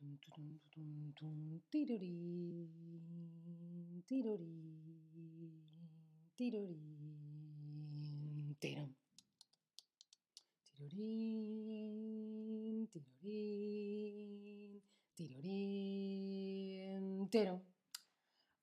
tirorín, tirorín, tirorín, tirom. Tirorín, tirorín, tirorín.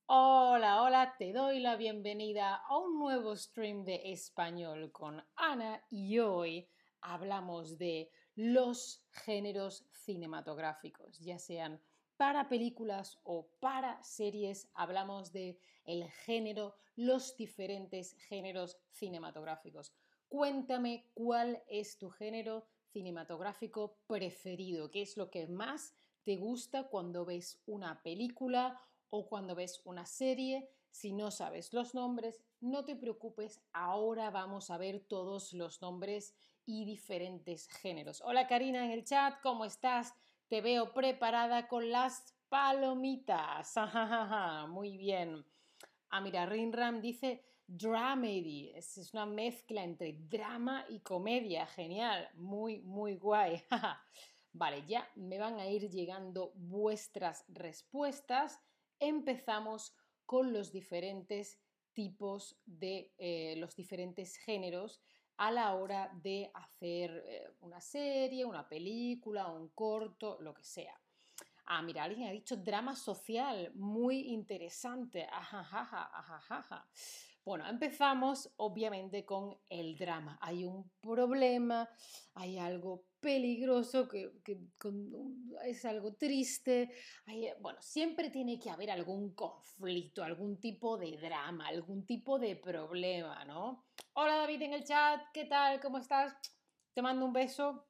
Hola, hola, te doy la bienvenida a un nuevo stream de español con Ana y hoy hablamos de los géneros cinematográficos, ya sean para películas o para series, hablamos de el género, los diferentes géneros cinematográficos. Cuéntame cuál es tu género cinematográfico preferido, qué es lo que más te gusta cuando ves una película o cuando ves una serie. Si no sabes los nombres, no te preocupes, ahora vamos a ver todos los nombres y diferentes géneros. Hola Karina en el chat, ¿cómo estás? Te veo preparada con las palomitas. Muy bien. Ah, mira, Rinram dice dramedy. Es una mezcla entre drama y comedia. Genial. Muy, muy guay. vale, ya me van a ir llegando vuestras respuestas. Empezamos con los diferentes tipos de eh, los diferentes géneros a la hora de hacer eh, una serie, una película, un corto, lo que sea. Ah, mira, alguien ha dicho drama social, muy interesante. Ajajaja, ajajaja. Bueno, empezamos obviamente con el drama. Hay un problema, hay algo peligroso, que, es algo triste. bueno, siempre tiene que haber algún conflicto, algún tipo de drama, algún tipo de problema, ¿no? Hola David en el chat, ¿qué tal? ¿Cómo estás? Te mando un beso.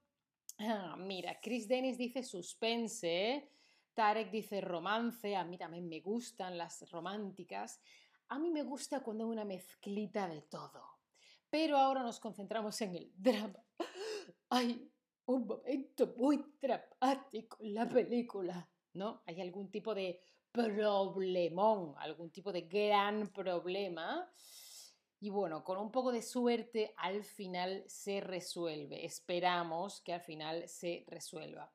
Ah, mira, Chris Dennis dice suspense, Tarek dice romance, a mí también me gustan las románticas. A mí me gusta cuando hay una mezclita de todo. Pero ahora nos concentramos en el drama. Hay un momento muy dramático en la película, ¿no? Hay algún tipo de problemón, algún tipo de gran problema y bueno, con un poco de suerte al final se resuelve. Esperamos que al final se resuelva.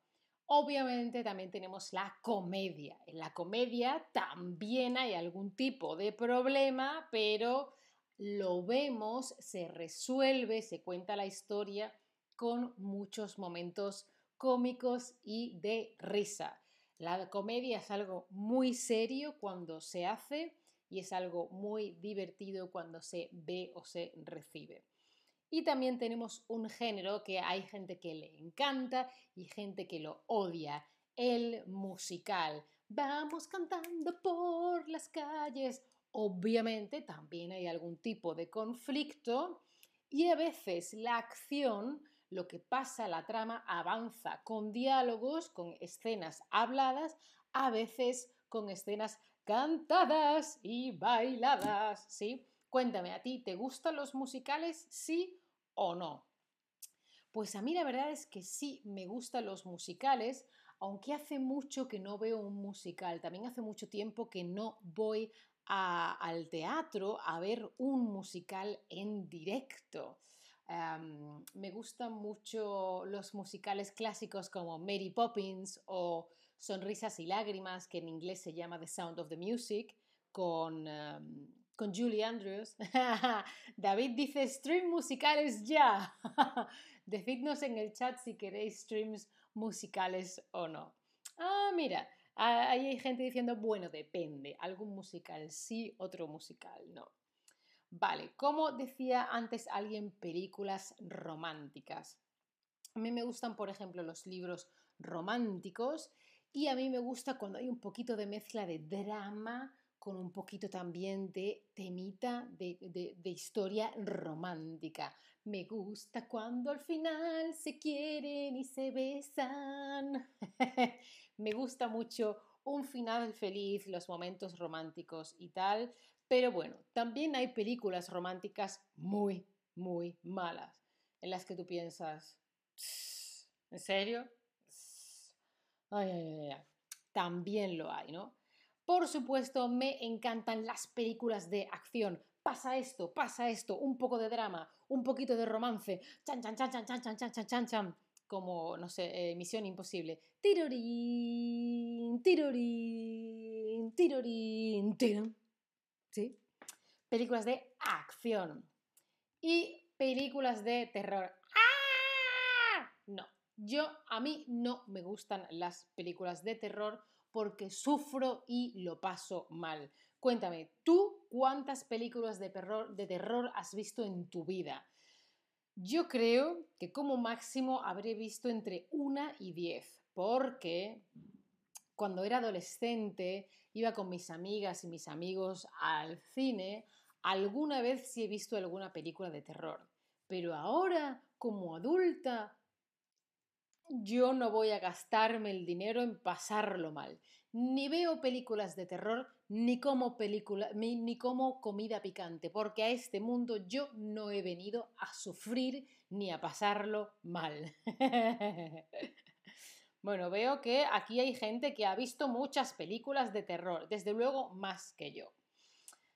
Obviamente también tenemos la comedia. En la comedia también hay algún tipo de problema, pero lo vemos, se resuelve, se cuenta la historia con muchos momentos cómicos y de risa. La comedia es algo muy serio cuando se hace y es algo muy divertido cuando se ve o se recibe. Y también tenemos un género que hay gente que le encanta y gente que lo odia, el musical. Vamos cantando por las calles. Obviamente también hay algún tipo de conflicto y a veces la acción, lo que pasa, la trama avanza con diálogos, con escenas habladas, a veces con escenas cantadas y bailadas, ¿sí? Cuéntame, ¿a ti te gustan los musicales, sí o no? Pues a mí la verdad es que sí me gustan los musicales, aunque hace mucho que no veo un musical, también hace mucho tiempo que no voy al teatro a ver un musical en directo. me gustan mucho los musicales clásicos como Mary Poppins o Sonrisas y Lágrimas, que en inglés se llama The Sound of the Music, con, con Julie Andrews. David dice, stream musicales ya. Decidnos en el chat si queréis streams musicales o no. Ah, mira, ahí hay gente diciendo, bueno, depende, algún musical sí, otro musical no. Vale, como decía antes alguien, películas románticas. A mí me gustan, por ejemplo, los libros románticos y a mí me gusta cuando hay un poquito de mezcla de drama con un poquito también de temita de, historia romántica. Me gusta cuando al final se quieren y se besan. me gusta mucho un final feliz, los momentos románticos y tal. Pero bueno, también hay películas románticas muy, muy malas, en las que tú piensas, ¿en serio? También lo hay, ¿no? Por supuesto, me encantan las películas de acción. Pasa esto, pasa esto, un poco de drama, un poquito de romance, chan, chan, chan, chan, chan, chan, chan, chan, chan, como, no sé, eh, Misión Imposible. Tirorín, tirorín, tirorín, tirorín. ¿Sí? Películas de acción. Y películas de terror. ¡Ah! No, yo a mí no me gustan las películas de terror porque sufro y lo paso mal. Cuéntame, ¿tú cuántas películas de terror, has visto en tu vida? Yo creo que como máximo habré visto entre una y diez, porque cuando era adolescente iba con mis amigas y mis amigos al cine, alguna vez sí he visto alguna película de terror, pero ahora como adulta yo no voy a gastarme el dinero en pasarlo mal. Ni veo películas de terror, ni como, película, ni como comida picante, porque a este mundo yo no he venido a sufrir ni a pasarlo mal. bueno, veo que aquí hay gente que ha visto muchas películas de terror, desde luego más que yo.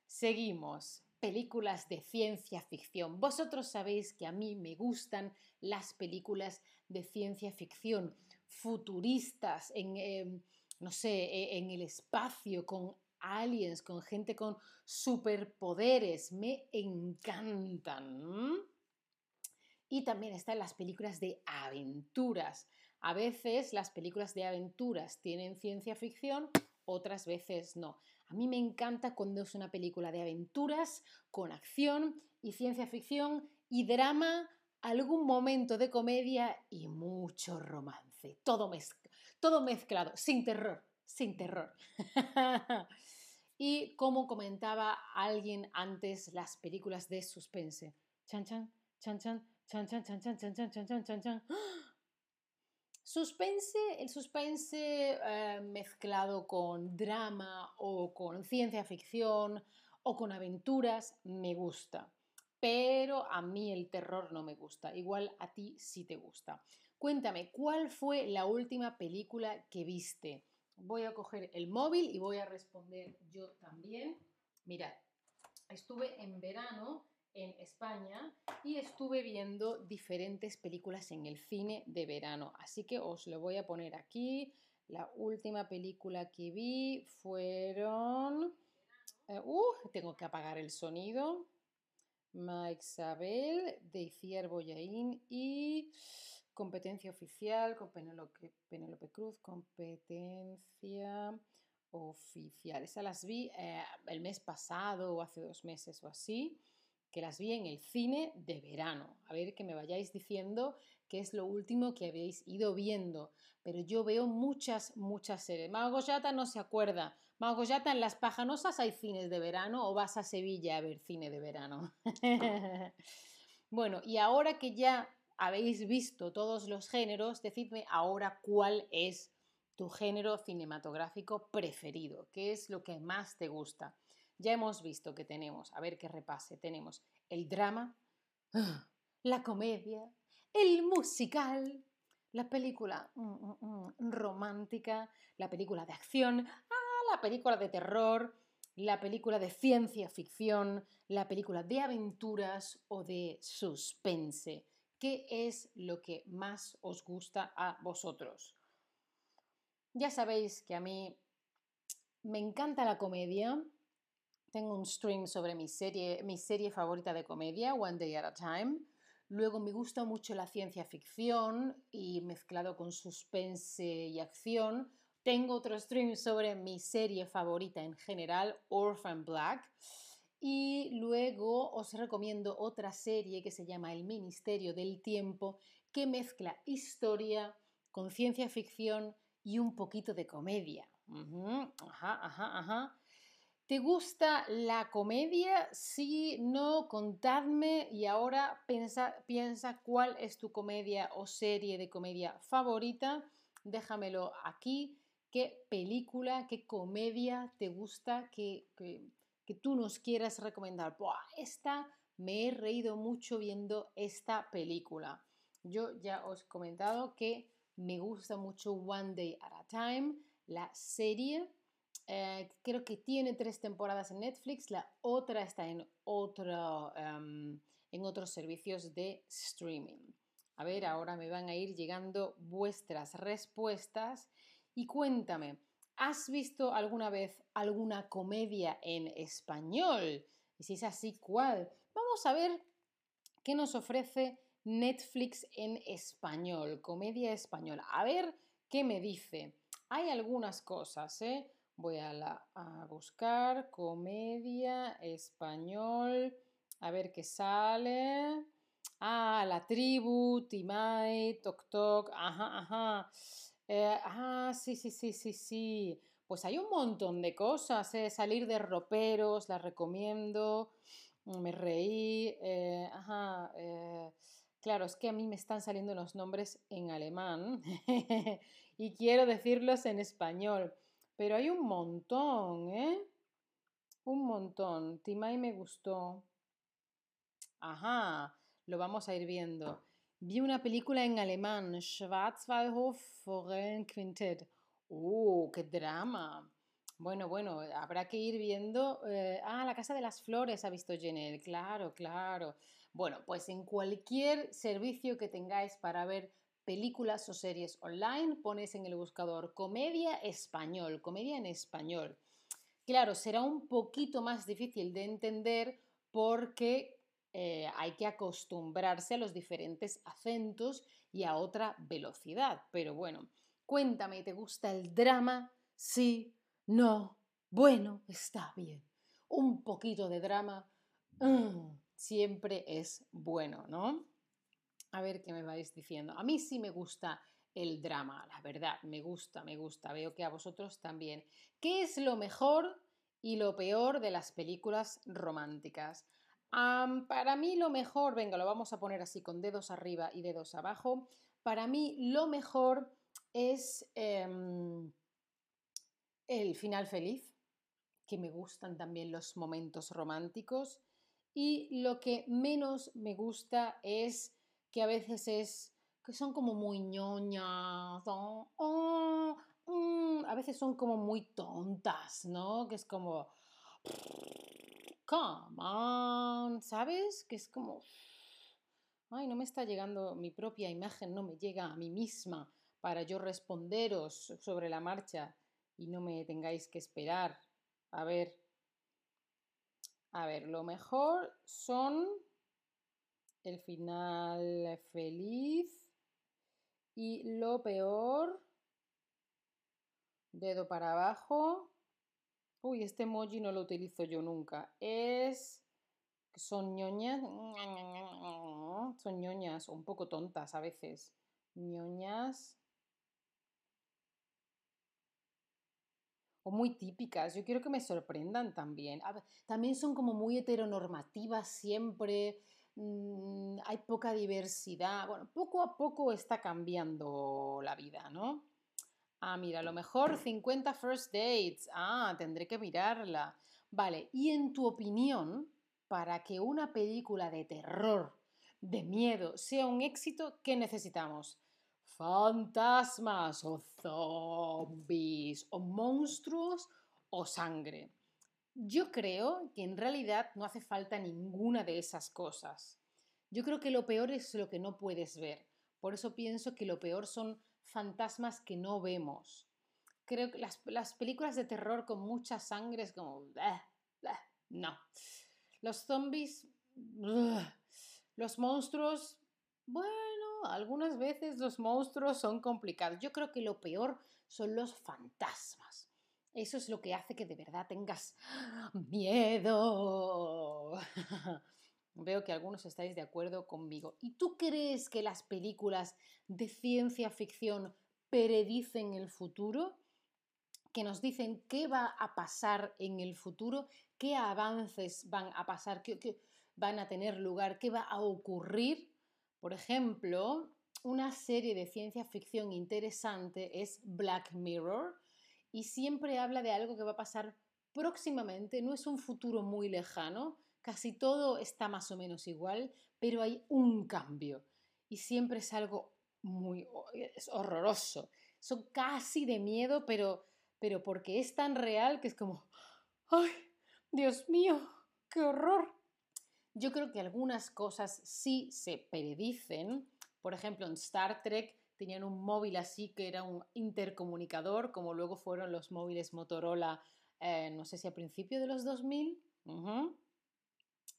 Seguimos películas de ciencia ficción. Vosotros sabéis que a mí me gustan las películas de ciencia ficción futuristas, en, em, no sé, e, en el espacio, con aliens, con gente con superpoderes. Me encantan. Y también están las películas de aventuras. A veces las películas de aventuras tienen ciencia ficción, otras veces no. A mí me encanta cuando es una película de aventuras, con acción y ciencia ficción y drama, algún momento de comedia y mucho romance. Todo, todo mezclado, sin terror, sin terror. y como comentaba alguien antes, las películas de suspense. Chan chan, chan chan, chan chan, chan chan, chan chan, chan chan, chan chan. Suspense, el suspense eh, mezclado con drama o con ciencia ficción o con aventuras me gusta, pero a mí el terror no me gusta, igual a ti sí te gusta. Cuéntame, ¿cuál fue la última película que viste? Voy a coger el móvil y voy a responder yo también. Mirad, estuve en verano en España y estuve viendo diferentes películas en el cine de verano. Así que os lo voy a poner aquí. La última película que vi fueron... Eh, uh, tengo que apagar el sonido. Mike Sabel, de Ciervo Yain y competencia oficial con Penélope, Penélope Cruz, competencia oficial. Esas las vi eh, el mes pasado o hace dos meses o así que las vi en el cine de verano. A ver que me vayáis diciendo qué es lo último que habéis ido viendo. Pero yo veo muchas, muchas series. Magoyata no se acuerda. Magoyata en Las Pajanosas hay cines de verano o vas a Sevilla a ver cine de verano. bueno, y ahora que ya habéis visto todos los géneros, decidme ahora cuál es tu género cinematográfico preferido, qué es lo que más te gusta. Ya hemos visto que tenemos, a ver qué repase, tenemos el drama, la comedia, el musical, la película mm, mm, mm, romántica, la película de acción, ah, la película de terror, la película de ciencia ficción, la película de aventuras o de suspense. ¿Qué es lo que más os gusta a vosotros? Ya sabéis que a mí me encanta la comedia, tengo un stream sobre mi serie, mi serie favorita de comedia, One Day at a Time. Luego me gusta mucho la ciencia ficción y mezclado con suspense y acción. Tengo otro stream sobre mi serie favorita en general, Orphan Black. Y luego os recomiendo otra serie que se llama El Ministerio del Tiempo, que mezcla historia con ciencia ficción y un poquito de comedia. Ajá, ajá, ajá. ¿Te gusta la comedia? Sí, no, contadme y ahora piensa, piensa cuál es tu comedia o serie de comedia favorita. Déjamelo aquí. ¿Qué película, qué comedia te gusta que, que, tú nos quieras recomendar? esta me he reído mucho viendo esta película. Yo ya os he comentado que me gusta mucho One Day at a Time, la serie eh, creo que tiene tres temporadas en Netflix, la otra está en, otro, em, en otros servicios de streaming. A ver, ahora me van a ir llegando vuestras respuestas y cuéntame, ¿has visto alguna vez alguna comedia en español? Y si es así, ¿cuál? Vamos a ver qué nos ofrece Netflix en español, comedia española. A ver qué me dice. Hay algunas cosas, ¿eh? Voy a, la, a buscar comedia español, a ver qué sale. Ah, la tribu, Timay, Tok Tok, ajá, ajá. Eh, ah, sí, sí, sí, sí, sí. Pues hay un montón de cosas, ¿eh? Salir de roperos, la recomiendo. Me reí. Eh, ajá. Claro, es que a mí me están saliendo los nombres en alemán y quiero decirlos en español. Pero hay un montón, ¿eh? Un montón. Timay me gustó. Ajá lo vamos a ir viendo. Vi una película en alemán, Schwarzwaldhof Quintet. ¡Uh, qué drama! Bueno, bueno, habrá que ir viendo. Eh, ah, La Casa de las Flores ha visto Jenel, claro, claro. Bueno, pues en cualquier servicio que tengáis para ver películas o series online, pones en el buscador comedia español, comedia en español. Claro, será un poquito más difícil de entender porque eh, hay que acostumbrarse a los diferentes acentos y a otra velocidad. Pero bueno, cuéntame, ¿te gusta el drama? Sí, no, bueno, está bien. Un poquito de drama mm, siempre es bueno, ¿no? A ver qué me vais diciendo. A mí sí me gusta el drama, la verdad, me gusta, me gusta. Veo que a vosotros también. ¿Qué es lo mejor y lo peor de las películas románticas? para mí lo mejor, venga, lo vamos a poner así con dedos arriba y dedos abajo. Para mí lo mejor es em, el final feliz, que me gustan también los momentos románticos. Y lo que menos me gusta es que a veces es que son como muy ñoñas, oh, mm, a veces son como muy tontas, ¿no? Que es como come on, ¿sabes? Que es como, ay, no me está llegando mi propia imagen, no me llega a mí misma para yo responderos sobre la marcha y no me tengáis que esperar. A ver, a ver, lo mejor son el final feliz y lo peor, dedo para abajo, Uy, este emoji no lo utilizo yo nunca. Es... Son ñoñas. Son ñoñas, un poco tontas a veces. ñoñas. O muy típicas. Yo quiero que me sorprendan también. También son como muy heteronormativas siempre. Mm, hay poca diversidad. Bueno, poco a poco está cambiando la vida, ¿no? Ah, mira, a lo mejor 50 first dates. Ah, tendré que mirarla. Vale, y en tu opinión, para que una película de terror, de miedo, sea un éxito, ¿qué necesitamos? ¿Fantasmas o zombies o monstruos o sangre? Yo creo que en realidad no hace falta ninguna de esas cosas. Yo creo que lo peor es lo que no puedes ver. Por eso pienso que lo peor son fantasmas que no vemos. Creo que las, películas de terror con mucha sangre es como... no. Los zombies... los monstruos... Bueno, algunas veces los monstruos son complicados. Yo creo que lo peor son los fantasmas. Eso es lo que hace que de verdad tengas miedo. Veo que algunos estáis de acuerdo conmigo. ¿Y tú crees que las películas de ciencia ficción predicen el futuro? que nos dicen qué va a pasar en el futuro, qué avances van a pasar, qué, van a tener lugar, qué va a ocurrir. Por ejemplo, una serie de ciencia ficción interesante es Black Mirror y siempre habla de algo que va a pasar próximamente, no es un futuro muy lejano, casi todo está más o menos igual, pero hay un cambio y siempre es algo muy es horroroso. Son casi de miedo, pero, pero porque es tan real que es como, ¡ay, Dios mío, qué horror! Yo creo que algunas cosas sí se predicen, Por ejemplo, en Star Trek tenían un móvil así que era un intercomunicador, como luego fueron los móviles Motorola, eh, no sé si a principios de los 2000.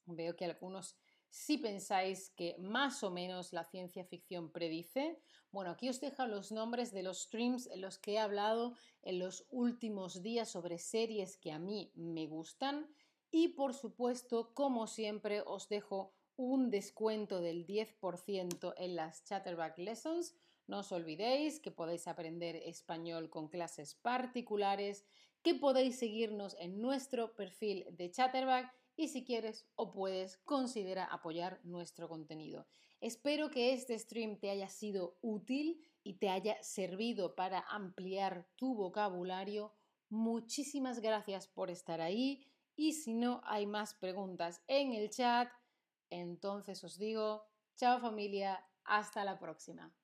Veo que algunos si pensáis que más o menos la ciencia ficción predice. Bueno, aquí os dejo los nombres de los streams en los que he hablado en los últimos días sobre series que a mí me gustan. Y por supuesto, como siempre, os dejo un descuento del 10% en las Chatterback Lessons. No os olvidéis que podéis aprender español con clases particulares, que podéis seguirnos en nuestro perfil de Chatterback y si quieres o puedes, considera apoyar nuestro contenido. Espero que este stream te haya sido útil y te haya servido para ampliar tu vocabulario. Muchísimas gracias por estar ahí y si no hay más preguntas en el chat, entonces os digo, chao familia, hasta la próxima.